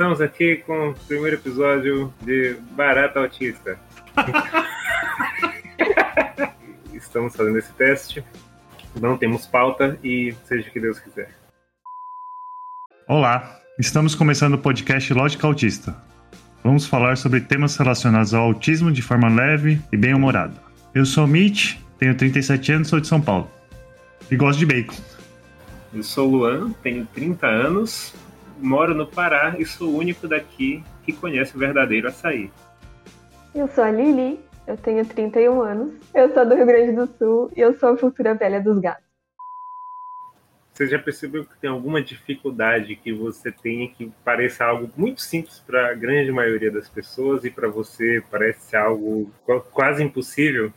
Estamos aqui com o primeiro episódio de Barata Autista. Estamos fazendo esse teste. Não temos pauta e seja o que Deus quiser. Olá, estamos começando o podcast Lógica Autista. Vamos falar sobre temas relacionados ao autismo de forma leve e bem-humorada. Eu sou o Mitch, tenho 37 anos, sou de São Paulo. E gosto de bacon. Eu sou o Luan, tenho 30 anos, moro no Pará e sou o único daqui que conhece o verdadeiro açaí. Eu sou a Lili, eu tenho 31 anos, eu sou do Rio Grande do Sul e eu sou a futura velha dos gatos. Você já percebeu que tem alguma dificuldade que você tenha que pareça algo muito simples para a grande maioria das pessoas e para você parece algo quase impossível?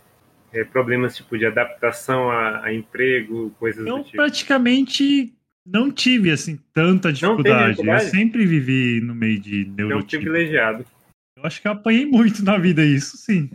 É, problemas tipo de adaptação a, a emprego, coisas Eu do tipo. praticamente não tive assim tanta dificuldade. dificuldade? Eu sempre vivi no meio de É um neurotipo. privilegiado. Eu acho que eu apanhei muito na vida isso, sim.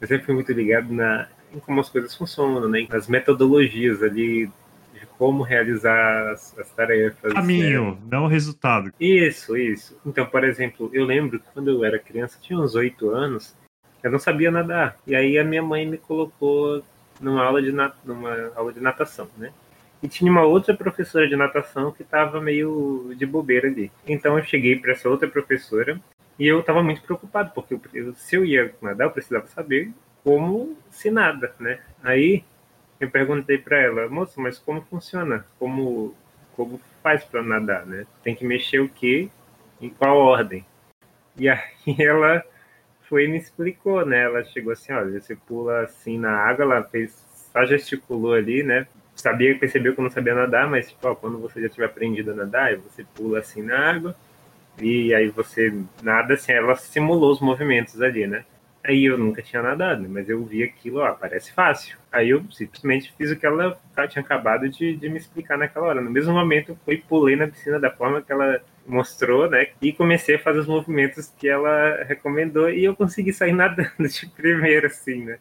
Eu sempre fui muito ligado na, em como as coisas funcionam, né? nas metodologias ali de como realizar as, as tarefas. Caminho, não o resultado. Isso, isso. Então, por exemplo, eu lembro que quando eu era criança, tinha uns oito anos, eu não sabia nadar. E aí a minha mãe me colocou numa aula de, nat numa aula de natação, né? E tinha uma outra professora de natação que estava meio de bobeira ali. Então eu cheguei para essa outra professora e eu estava muito preocupado, porque eu, se eu ia nadar, eu precisava saber como se nada, né? Aí eu perguntei para ela, moça, mas como funciona? Como, como faz para nadar, né? Tem que mexer o quê? Em qual ordem? E aí ela foi e me explicou, né? Ela chegou assim, olha, você pula assim na água, ela fez, só gesticulou ali, né? Sabia, percebeu que eu não sabia nadar, mas tipo, ó, quando você já tiver aprendido a nadar, você pula assim na água e aí você nada assim, ela simulou os movimentos ali, né? Aí eu nunca tinha nadado, mas eu vi aquilo, ó, parece fácil. Aí eu simplesmente fiz o que ela tinha acabado de, de me explicar naquela hora. No mesmo momento, eu fui pulei na piscina da forma que ela mostrou, né? E comecei a fazer os movimentos que ela recomendou e eu consegui sair nadando de primeira, assim, né?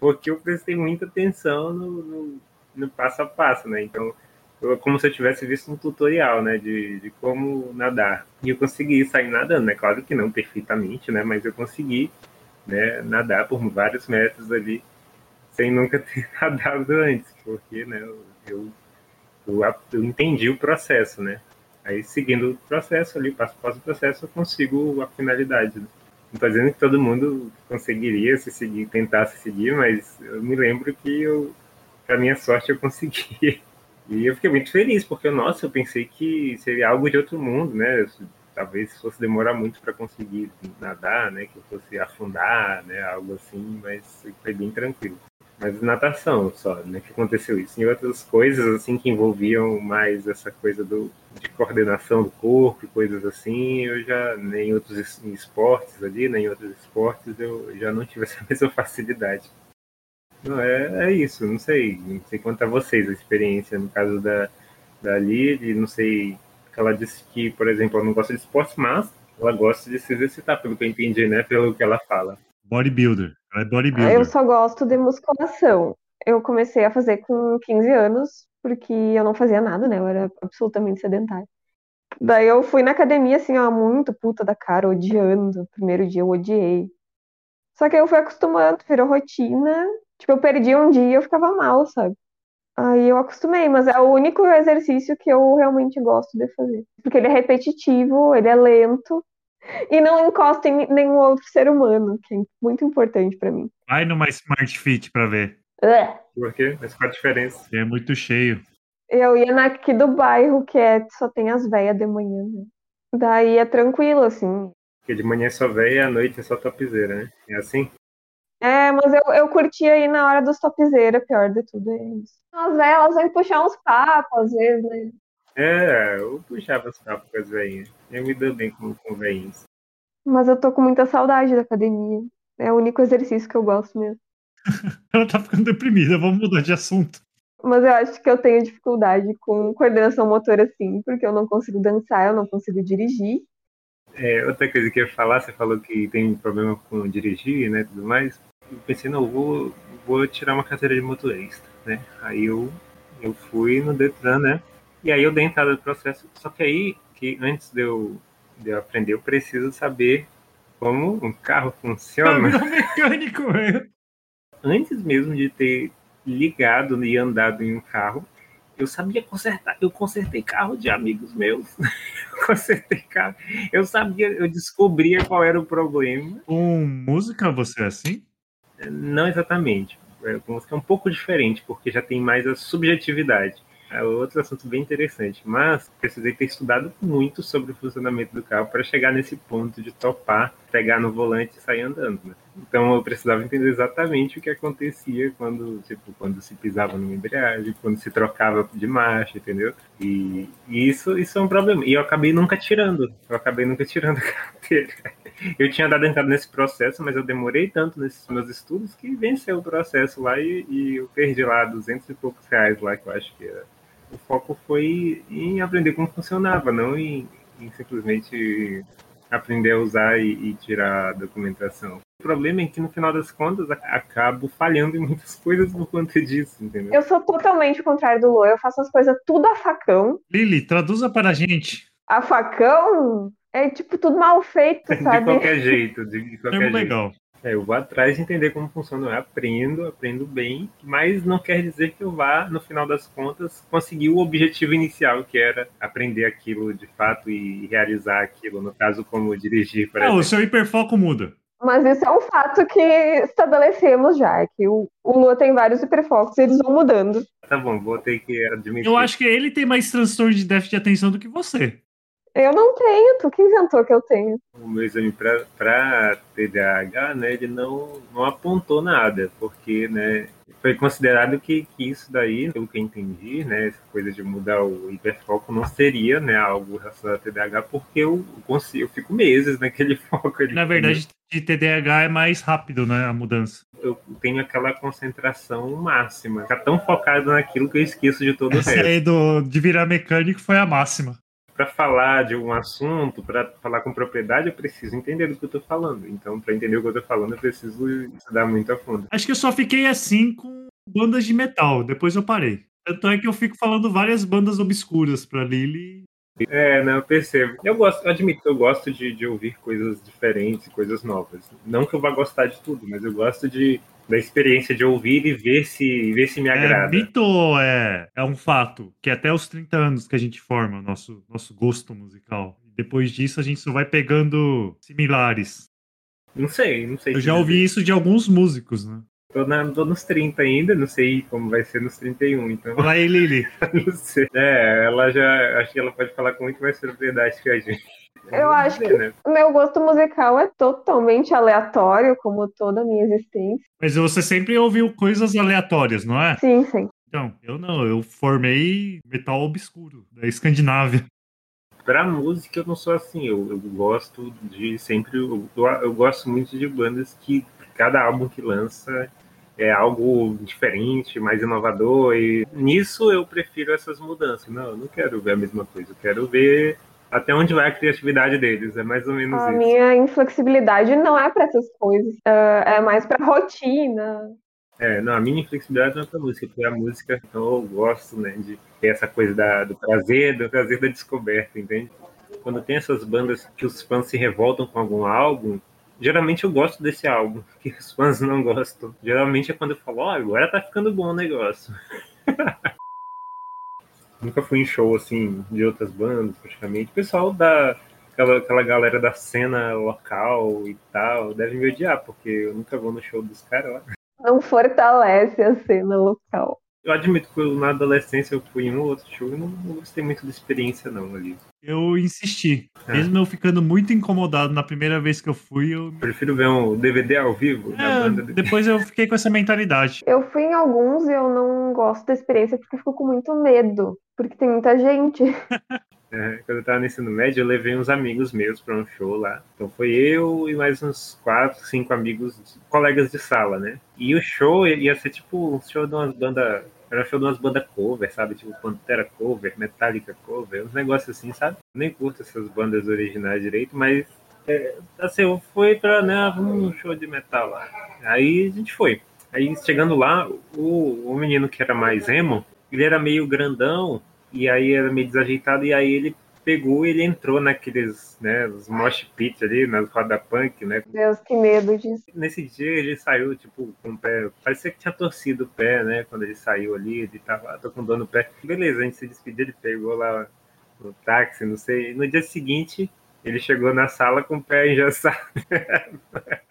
Porque eu prestei muita atenção no, no, no passo a passo, né? Então, eu- como se eu tivesse visto um tutorial, né? De, de como nadar. E eu consegui sair nadando, né? Claro que não perfeitamente, né? Mas eu consegui né, nadar por vários metros ali sem nunca ter nadado antes, porque né, eu, eu, eu, entendi o processo, né? Aí seguindo o processo ali, passo a passo processo, eu consigo a finalidade. Né? Não estou dizendo que todo mundo conseguiria se seguir, tentar se seguir, mas eu me lembro que eu, para minha sorte, eu consegui. E eu fiquei muito feliz, porque, nossa, eu pensei que seria algo de outro mundo, né? talvez fosse demorar muito para conseguir nadar, né? Que eu fosse afundar, né? Algo assim, mas foi bem tranquilo. Mas natação só, né? Que aconteceu isso. E outras coisas assim que envolviam mais essa coisa do, de coordenação do corpo, e coisas assim, eu já nem outros es- esportes ali, nem outros esportes eu já não tive essa mesma facilidade. Não, é, é isso, não sei, não sei quanto a vocês a experiência no caso da da Lili, não sei ela disse que, por exemplo, ela não gosta de esportes, mas ela gosta de se exercitar, pelo que eu entendi, né? Pelo que ela fala. Bodybuilder. Ela é bodybuilder. Eu só gosto de musculação. Eu comecei a fazer com 15 anos, porque eu não fazia nada, né? Eu era absolutamente sedentária. Daí eu fui na academia, assim, ó, muito puta da cara, odiando. Primeiro dia eu odiei. Só que aí eu fui acostumando, virou rotina. Tipo, eu perdi um dia e eu ficava mal, sabe? Aí eu acostumei, mas é o único exercício que eu realmente gosto de fazer. Porque ele é repetitivo, ele é lento e não encosta em nenhum outro ser humano, que é muito importante pra mim. Vai numa Smart Fit pra ver. Ugh. Por quê? Mas qual a diferença? É muito cheio. Eu ia na aqui do bairro, que é só tem as velhas de manhã, né? Daí é tranquilo, assim. Porque de manhã é só véia e à noite é só topzeira, né? É assim? É, mas eu, eu curti aí na hora dos topzera, pior de tudo é isso. As velhas, elas vêm puxar uns papos, às vezes, né? É, eu puxava as papas com as veinhas. Eu me dou bem com, com veinhos. Mas eu tô com muita saudade da academia. É o único exercício que eu gosto mesmo. Ela tá ficando deprimida, vamos mudar de assunto. Mas eu acho que eu tenho dificuldade com coordenação motora, sim, porque eu não consigo dançar, eu não consigo dirigir. É, outra coisa que eu ia falar, você falou que tem problema com dirigir, né, tudo mais. Eu pensei, não, eu vou, vou tirar uma carteira de motorista, né? Aí eu, eu fui no Detran, né? E aí eu dei entrada no processo. Só que aí, porque antes de eu, de eu aprender, eu preciso saber como um carro funciona. mecânico, velho. Antes mesmo de ter ligado e andado em um carro, eu sabia consertar. Eu consertei carro de amigos meus. consertei carro. Eu sabia, eu descobria qual era o problema. Com música você é assim? Não exatamente. Música é um pouco diferente, porque já tem mais a subjetividade. É outro assunto bem interessante, mas precisei ter estudado muito sobre o funcionamento do carro para chegar nesse ponto de topar, pegar no volante e sair andando. Né? Então eu precisava entender exatamente o que acontecia quando, tipo, quando se pisava numa embreagem, quando se trocava de marcha, entendeu? E, e, isso, isso é um problema. E eu acabei nunca tirando. Eu acabei nunca tirando a carteira. Eu tinha dado entrada nesse processo, mas eu demorei tanto nesses meus estudos que venceu o processo lá e, e eu perdi lá 200 e poucos reais lá, que eu acho que era. O foco foi em aprender como funcionava, não em, em simplesmente aprender a usar e, e, tirar a documentação. O problema é que, no final das contas, acabo falhando em muitas coisas por conta disso, entendeu? Eu sou totalmente o contrário do Lu. Eu faço as coisas tudo a facão. Lili, traduza para a gente. A facão é, tipo, tudo mal feito, sabe? de qualquer jeito, de, de qualquer jeito. legal. É, eu vou atrás de entender como funciona, eu aprendo, aprendo bem, mas não quer dizer que eu vá, no final das contas, conseguir o objetivo inicial, que era aprender aquilo de fato e realizar aquilo, no caso, como dirigir. Por ah, o seu hiperfoco muda. Mas isso é um fato que estabelecemos já, que o, o Lua tem vários hiperfocos e eles vão mudando. Tá bom, vou ter que admitir. Eu acho que ele tem mais transtorno de déficit de atenção do que você. Eu não tenho, tu que inventou que eu tenho. O meu exame para TDAH, né, ele não, não apontou nada, porque, né, foi considerado que, que isso daí, pelo que eu entendi, né, essa coisa de mudar o hiperfoco não seria, né, algo relacionado a TDAH, porque eu consigo, eu fico meses naquele foco. Ali. Na verdade, de TDAH é mais rápido, né, a mudança. Eu tenho aquela concentração máxima, ficar tão focado naquilo que eu esqueço de todo Essa o resto. aí do, de virar mecânico foi a máxima para falar de um assunto, para falar com propriedade, eu preciso entender do que eu estou falando. Então, para entender o que eu estou falando, eu preciso estudar muito a fundo. Acho que eu só fiquei assim com bandas de metal, depois eu parei. Tanto é que eu fico falando várias bandas obscuras para Lily. É, não, eu percebo. Eu gosto, eu admito, eu gosto de, de ouvir coisas diferentes, coisas novas. Não que eu vá gostar de tudo, mas eu gosto de da experiência de ouvir e ver se, ver se me é agrada. É mito é, é um fato? Que até os 30 anos que a gente forma o nosso, nosso gosto musical. Depois disso, a gente só vai pegando similares. Não sei, não sei. Eu já ouvi isso de alguns músicos, né? Tô, na, tô nos 30 ainda, não sei como vai ser nos 31, então. Fala aí, Lili. não sei. É, ela já. Acho que ela pode falar com muito mais propriedade que a gente. Eu acho que né? o meu gosto musical é totalmente aleatório, como toda a minha existência. Mas você sempre ouviu coisas aleatórias, não é? Sim, sim. Então, eu não, eu formei metal obscuro, da Escandinávia. Pra música eu não sou assim, eu, eu gosto de sempre, eu, eu gosto muito de bandas que cada álbum que lança é algo diferente, mais inovador, e nisso eu prefiro essas mudanças. Não, eu não quero ver a mesma coisa, eu quero ver até onde vai a criatividade deles, é mais ou menos a isso. A minha inflexibilidade não é para essas coisas, é, é mais para rotina. É, não, a minha inflexibilidade não é pra música, porque a música, então eu gosto, né, de ter essa coisa da, do prazer, do prazer da descoberta, entende? Quando tem essas bandas que os fãs se revoltam com algum álbum, geralmente eu gosto desse álbum, que os fãs não gostam. Geralmente é quando eu falo, ó, oh, agora tá ficando bom o negócio. Nunca fui em show, assim, de outras bandas, praticamente. O pessoal da. Aquela, aquela galera da cena local e tal, deve me odiar, porque eu nunca vou no show dos caras lá. Não fortalece a cena local. Eu admito que na adolescência eu fui em um ou outro show e não, não gostei muito da experiência, não, ali. Eu insisti. É. Mesmo eu ficando muito incomodado na primeira vez que eu fui, eu. Prefiro ver um DVD ao vivo é, Depois eu fiquei com essa mentalidade. Eu fui em alguns e eu não gosto da experiência porque eu fico com muito medo. Porque tem muita gente. É, quando eu tava no ensino médio, eu levei uns amigos meus para um show lá. Então foi eu e mais uns quatro, cinco amigos, colegas de sala, né? E o show ia ser tipo um show de umas bandas. Era um show de umas bandas cover, sabe? Tipo Pantera cover, Metallica cover, uns negócios assim, sabe? Nem curto essas bandas originais direito, mas é, assim, eu fui pra, né, um show de metal lá. Aí a gente foi. Aí chegando lá, o, o menino que era mais emo, ele era meio grandão, e aí era meio desajeitado, e aí ele pegou e ele entrou naqueles, né, os mosh pit ali, nas roda punk, né? Deus, que medo disso. Nesse dia ele saiu, tipo, com o pé, parecia que tinha torcido o pé, né? Quando ele saiu ali, ele tava, tô com dor no pé. Beleza, a gente se despediu, ele pegou lá no táxi, não sei. No dia seguinte, ele chegou na sala com o pé engessado.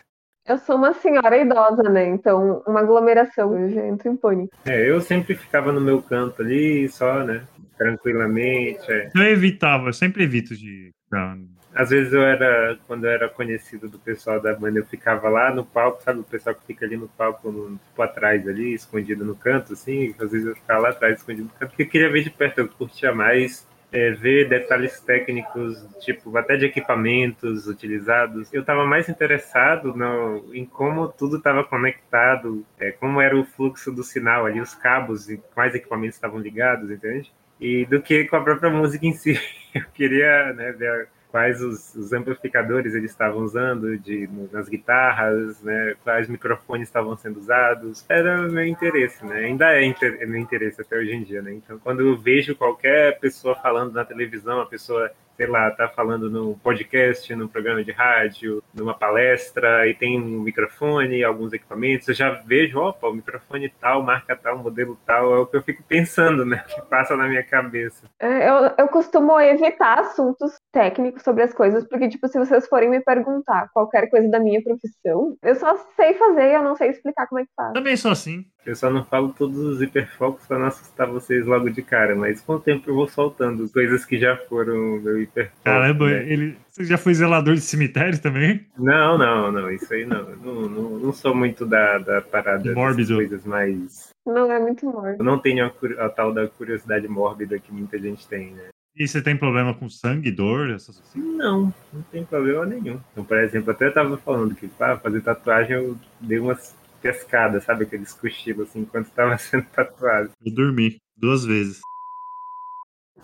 Eu sou uma senhora idosa, né? Então, uma aglomeração, eu já entro em pânico. É, eu sempre ficava no meu canto ali, só, né? Tranquilamente. É. Eu evitava, eu sempre evito de. Não. Às vezes eu era, quando eu era conhecido do pessoal da banda, eu ficava lá no palco, sabe? O pessoal que fica ali no palco, no, tipo atrás ali, escondido no canto, assim. Às vezes eu ficava lá atrás, escondido no canto, porque eu queria ver de perto, eu curtia mais é, ver detalhes técnicos, tipo, até de equipamentos utilizados. Eu estava mais interessado no, em como tudo estava conectado, é, como era o fluxo do sinal ali, os cabos e quais equipamentos estavam ligados, entende? E do que com a própria música em si. Eu queria né, ver quais os, os, amplificadores eles estavam usando de, nas guitarras, né, quais microfones estavam sendo usados. Era meu interesse, né? Ainda é inter, meu interesse até hoje em dia, né? Então, quando eu vejo qualquer pessoa falando na televisão, a pessoa sei lá, tá falando no podcast, num programa de rádio, numa palestra, e tem um microfone, alguns equipamentos, eu já vejo, opa, o microfone tal, marca tal, modelo tal, é o que eu fico pensando, né? Que passa na minha cabeça. É, eu, eu costumo evitar assuntos técnicos sobre as coisas, porque, tipo, se vocês forem me perguntar qualquer coisa da minha profissão, eu só sei fazer e eu não sei explicar como é que faz. Também sou assim. Eu só não falo todos os hiperfocos para não assustar vocês logo de cara, mas com o tempo eu vou soltando coisas que já foram meu hiperfoco. Caramba, né? ele, você já foi zelador de cemitério também? Não, não, não, isso aí não. Não, não, não sou muito da, da parada Mórbido. coisas mais. Não é muito mórbido. Eu não tenho a, a, tal da curiosidade mórbida que muita gente tem, né? E você tem problema com sangue, dor, essas coisas? Não, não tem problema nenhum. Então, por exemplo, até eu tava falando que para fazer tatuagem eu dei umas pescada, sabe? Aqueles cochilos assim, enquanto estava sendo tatuado. Eu dormi duas vezes.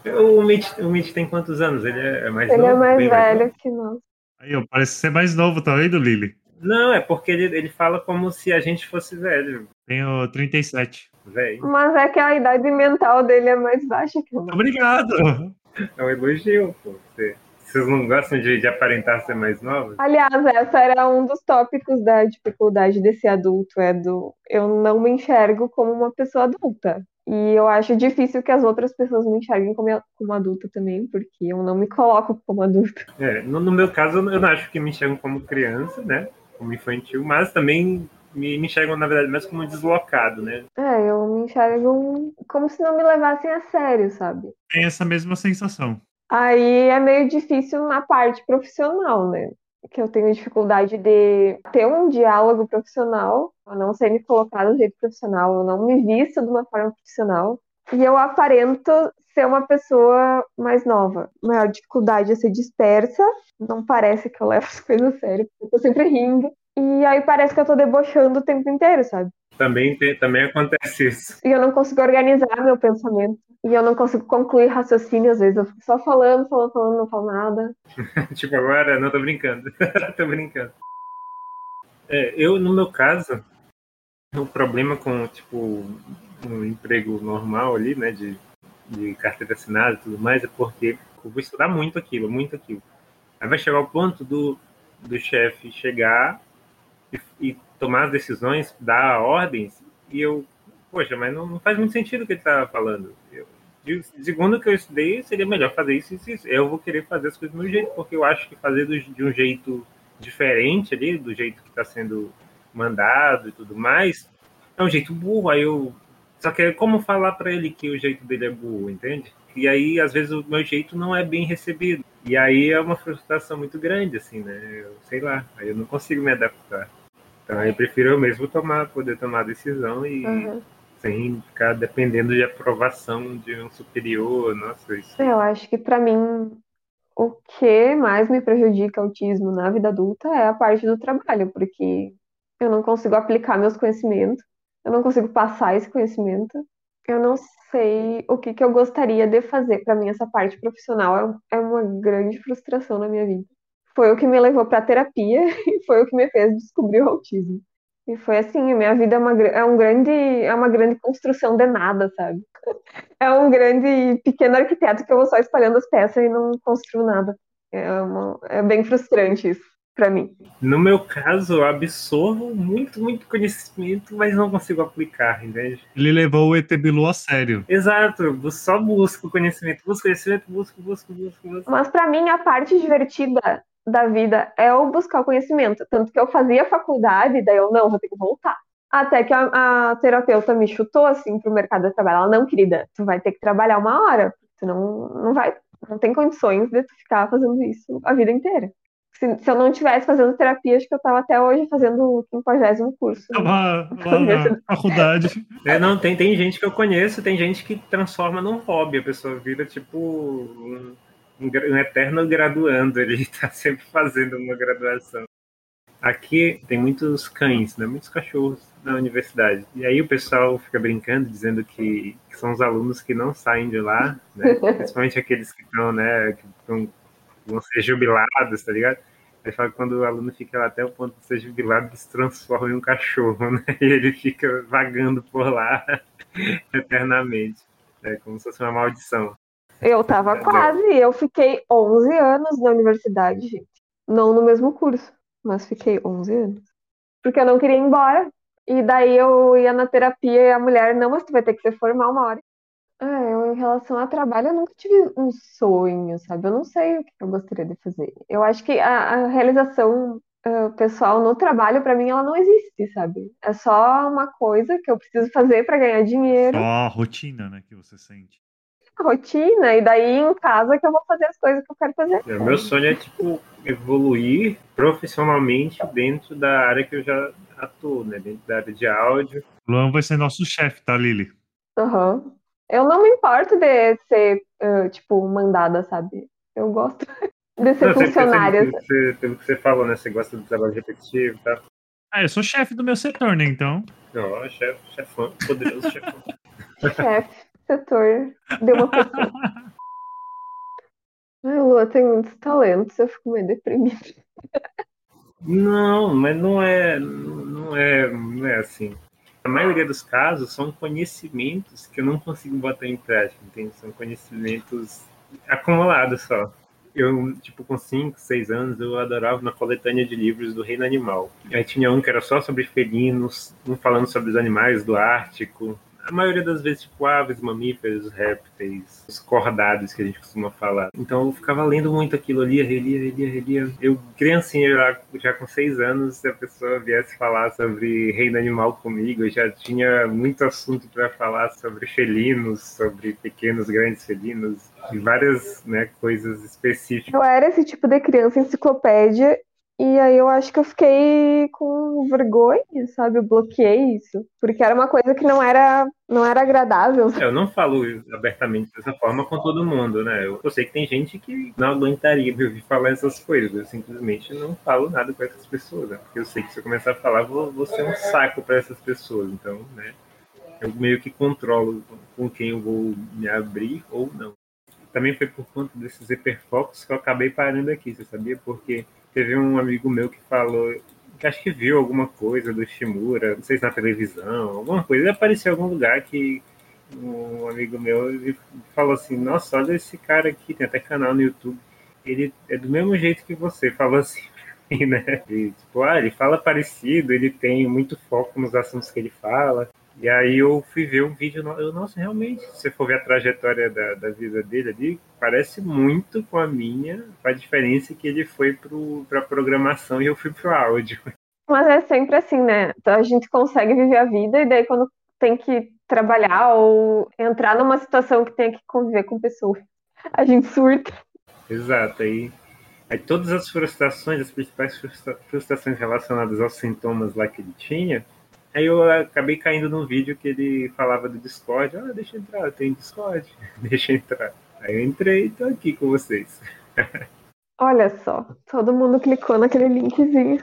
O Mitch, o Mitch tem quantos anos? Ele é mais ele novo? Ele é mais velho mais que nós. Aí, ó, parece ser mais novo também do Lily. Não, é porque ele, ele fala como se a gente fosse velho. Tenho 37. Velho. Mas é que a idade mental dele é mais baixa que o Obrigado! É um elogio, pô. Você. Vocês não gostam de, de aparentar ser mais novos? Aliás, essa era um dos tópicos da dificuldade desse adulto, é do eu não me enxergo como uma pessoa adulta. E eu acho difícil que as outras pessoas me enxerguem como, como adulta também, porque eu não me coloco como adulta. É, no, no meu caso, eu não acho que me enxergam como criança, né? Como infantil, mas também me, me enxergam, na verdade, mais como deslocado, né? É, eu me enxergo como se não me levassem a sério, sabe? Tem essa mesma sensação. Aí é meio difícil na parte profissional, né? Que eu tenho dificuldade de ter um diálogo profissional, eu não sei me colocar do jeito profissional, eu não me visto de uma forma profissional, e eu aparento ser uma pessoa mais nova. Maior dificuldade é ser dispersa, não parece que eu levo as coisas a sério, eu tô sempre rindo, e aí parece que eu tô debochando o tempo inteiro, sabe? Também, também acontece isso. E eu não consigo organizar meu pensamento. E eu não consigo concluir raciocínio, às vezes eu fico só falando, falando, falando, não falo nada. tipo, agora, não tô brincando. tô brincando. É, eu, no meu caso, o problema com, tipo, um emprego normal ali, né, de, de carteira assinada e tudo mais, é porque eu vou estudar muito aquilo, muito aquilo. Aí vai chegar o ponto do, do chefe chegar e, e tomar as decisões, dar ordens, e eu, poxa, mas não, não faz muito sentido o que ele está falando. Eu, segundo o que eu estudei, seria melhor fazer isso, isso, isso. Eu vou querer fazer as coisas do meu jeito, porque eu acho que fazer do, de um jeito diferente ali, do jeito que está sendo mandado e tudo mais, é um jeito burro. Aí eu. Só que é como falar para ele que o jeito dele é burro, entende? E aí, às vezes, o meu jeito não é bem recebido. E aí é uma frustração muito grande, assim, né? Eu sei lá, aí eu não consigo me adaptar. Então eu prefiro eu mesmo tomar, poder tomar a decisão e. Uhum sem ficar dependendo de aprovação de um superior, nossa, isso. Eu acho que para mim o que mais me prejudica o autismo na vida adulta é a parte do trabalho, porque eu não consigo aplicar meus conhecimentos, eu não consigo passar esse conhecimento, eu não sei o que, que eu gostaria de fazer. Para mim, essa parte profissional é, é uma grande frustração na minha vida. Foi o que me levou para terapia e foi o que me fez descobrir o autismo. E foi assim, a minha vida é uma, é um grande, é uma grande construção de nada, sabe? É um grande pequeno arquiteto que eu vou só espalhando as peças e não construo nada. É, uma, é bem frustrante isso para mim. No meu caso, eu absorvo muito, muito conhecimento, mas não consigo aplicar, entende? Ele levou o ET Bilu a sério. Exato, eu só busco conhecimento, busco conhecimento, busco, busco, busco, busco. Mas para mim, a parte divertida da vida é o buscar o conhecimento. Tanto que eu fazia faculdade, daí eu não, vou ter que voltar. Até que a, a terapeuta me chutou assim pro mercado de trabalho. Ela, não, querida, tu vai ter que trabalhar uma hora, tu não, não vai, não tem condições de tu ficar fazendo isso a vida inteira. Se, se eu não estivesse fazendo terapia, acho que eu estava até hoje fazendo o 50 curso. Tava lá na faculdade. É, não, tem, tem gente que eu conheço, tem gente que transforma num hobby, a pessoa vira tipo um, um eterno graduando, ele está sempre fazendo uma graduação. Aqui tem muitos cães, né? muitos cachorros na universidade. E aí o pessoal fica brincando, dizendo que, que são os alunos que não saem de lá, né? principalmente aqueles que estão, né, que estão vão ser jubilados, tá ligado? Aí fala que quando o aluno fica lá até o ponto de ser jubilado, ele se transforma em um cachorro, né? E ele fica vagando por lá eternamente. É como se fosse uma maldição. Eu tava quase, eu fiquei 11 anos na universidade, gente. Não no mesmo curso, mas fiquei 11 anos. Porque eu não queria ir embora. E daí eu ia na terapia e a mulher, não, mas tu vai ter que se formar uma hora. Ah, eu, em relação ao trabalho, eu nunca tive um sonho, sabe? Eu não sei o que eu gostaria de fazer. Eu acho que a, a realização uh, pessoal no trabalho, para mim, ela não existe, sabe? É só uma coisa que eu preciso fazer para ganhar dinheiro. Só a rotina, né, que você sente. A rotina, e daí em casa que eu vou fazer as coisas que eu quero fazer. É, meu sonho é, tipo, evoluir profissionalmente dentro da área que eu já atuo, né? Dentro da área de áudio. Luan vai ser nosso chefe, tá, Lili? Aham. Uhum. Eu não me importo de ser, uh, tipo, mandada, sabe? Eu gosto de ser não, funcionária. Você, pelo que você falou, né? Você gosta do trabalho repetitivo e tá? tal. Ah, eu sou chefe do meu setor, né? Então. Ó, oh, chefe, chefão, poderoso chefão. chefe, setor, deu uma pessoa. Ai, Lua tem muitos talentos, eu fico meio deprimida. Não, mas não é, não é, não é assim a maioria dos casos são conhecimentos que eu não consigo botar em prática, entende? São conhecimentos acumulados só. Eu, tipo, com 5, 6 anos, eu adorava uma coletânea de livros do Reino Animal. Aí tinha um que era só sobre felinos, um falando sobre os animais do Ártico, a maioria das vezes, tipo, aves, mamíferos, répteis, os cordados que a gente costuma falar. Então eu ficava lendo muito aquilo ali, relia, relia, relia. Eu, criancinha, já, já com seis anos, se a pessoa viesse falar sobre reino animal comigo, eu já tinha muito assunto para falar sobre felinos, sobre pequenos, grandes felinos, e várias né, coisas específicas. Eu era esse tipo de criança enciclopédia e aí eu acho que eu fiquei com vergonha, sabe? Eu bloqueei isso. Porque era uma coisa que não era, não era agradável. Eu não falo abertamente dessa forma com todo mundo, né? Eu, eu sei que tem gente que não aguentaria me ouvir falar essas coisas. Eu simplesmente não falo nada com essas pessoas, né? Porque eu sei que se eu começar a falar, vou, vou ser um saco para essas pessoas. Então, né? Eu meio que controlo com quem eu vou me abrir ou não. Também foi por conta desses hiperfocos que eu acabei parando aqui, você sabia? Porque Teve um amigo meu que falou que acho que viu alguma coisa do Shimura, não sei se na televisão, alguma coisa. Ele apareceu em algum lugar que um amigo meu falou assim: Nossa, olha esse cara aqui, tem até canal no YouTube. Ele é do mesmo jeito que você, falou assim, né? E, tipo, ah, ele fala parecido, ele tem muito foco nos assuntos que ele fala. E aí eu fui ver um vídeo, eu, nossa, realmente, se você for ver a trajetória da, da vida dele ali, parece muito com a minha, com a diferença que ele foi para pro, programação e eu fui pro áudio. Mas é sempre assim, né? Então a gente consegue viver a vida e daí quando tem que trabalhar ou entrar numa situação que tem que conviver com pessoas, a gente surta. Exato, aí, aí todas as frustrações, as principais frustrações relacionadas aos sintomas lá que ele tinha, Aí eu acabei caindo num vídeo que ele falava do Discord. Ah, deixa eu entrar, tem Discord. deixa eu entrar. Aí eu entrei e tô aqui com vocês. Olha só, todo mundo clicou naquele linkzinho.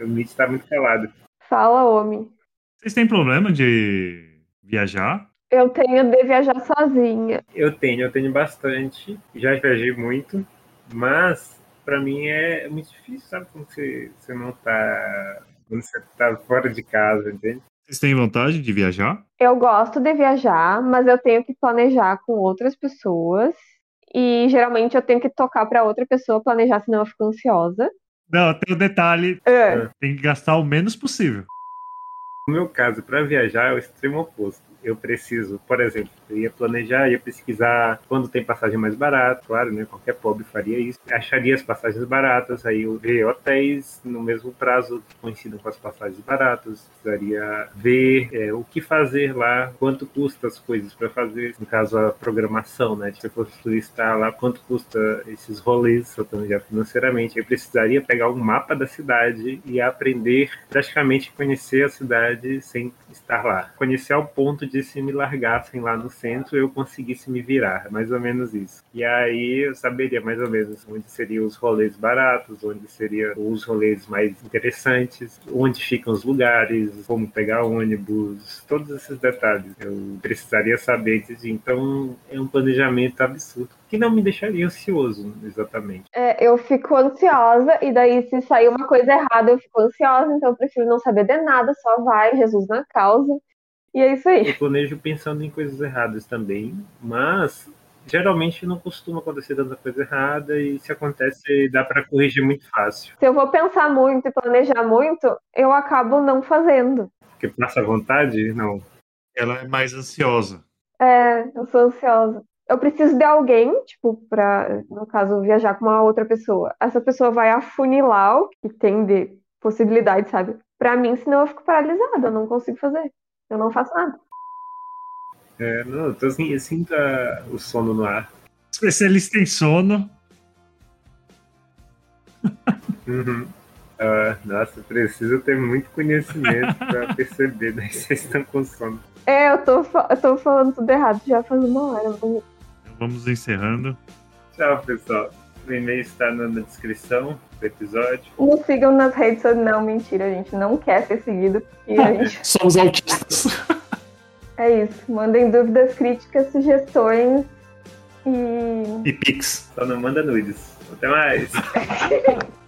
O Mitch tá muito calado. Fala, homem. Vocês têm problema de viajar? Eu tenho de viajar sozinha. Eu tenho, eu tenho bastante. Já viajei muito, mas para mim é muito difícil, sabe? Quando você, você não tá quando você tá fora de casa, entende? Vocês têm vontade de viajar? Eu gosto de viajar, mas eu tenho que planejar com outras pessoas. E geralmente eu tenho que tocar para outra pessoa planejar, senão eu fico ansiosa. Não, tem o um detalhe: É. tem que gastar o menos possível. No meu caso, para viajar é o extremo oposto. Eu preciso, por exemplo, eu ia planejar, ia pesquisar quando tem passagem mais barata, claro, né? Qualquer pobre faria isso. Acharia as passagens baratas, aí eu ver hotéis no mesmo prazo que coincidam com as passagens baratas. Precisaria ver é, o que fazer lá, quanto custa as coisas para fazer, no caso a programação, né? Se eu fosse turistar lá, quanto custa esses rolês, eu planejar financeiramente. Eu precisaria pegar um mapa da cidade e aprender praticamente conhecer a cidade sem estar lá. Conhecer ao ponto de se me largassem lá no centro, eu conseguisse me virar, mais ou menos isso. E aí eu saberia mais ou menos onde seriam os rolês baratos, onde seriam os rolês mais interessantes, onde ficam os lugares, como pegar ônibus, todos esses detalhes. Eu precisaria saber de então é um planejamento absurdo que não me deixaria ansioso, exatamente. É, eu fico ansiosa, e daí se sair uma coisa errada, eu fico ansiosa, então eu prefiro não saber de nada, só vai, Jesus na causa. E é isso aí. Eu planejo pensando em coisas erradas também, mas geralmente não costuma acontecer tanta coisa errada e se acontece dá para corrigir muito fácil. Se eu vou pensar muito e planejar muito, eu acabo não fazendo. Porque passa vontade, não. Ela é mais ansiosa. É, eu sou ansiosa. Eu preciso de alguém, tipo, pra, no caso, viajar com uma outra pessoa. Essa pessoa vai afunilar o que tem de possibilidade, sabe? Pra mim, senão eu fico paralisada, eu não consigo fazer. Eu não faço nada. É, não, eu, tô, assim, eu sinto a- o sono no ar. Especialista em sono. Uhum. Ah, nossa, preciso ter muito conhecimento para perceber né, que vocês estão com sono. É, eu tô, eu tô falando tudo errado já faz uma hora. Então vamos encerrando. Tchau, pessoal. O e-mail está na na descrição do episódio. Nos sigam nas redes sociais. Não, mentira, a gente não quer ser seguido. E a gente... Somos autistas. É isso. Mandem dúvidas, críticas, sugestões. E E Pix. Só não manda nudes. Até mais.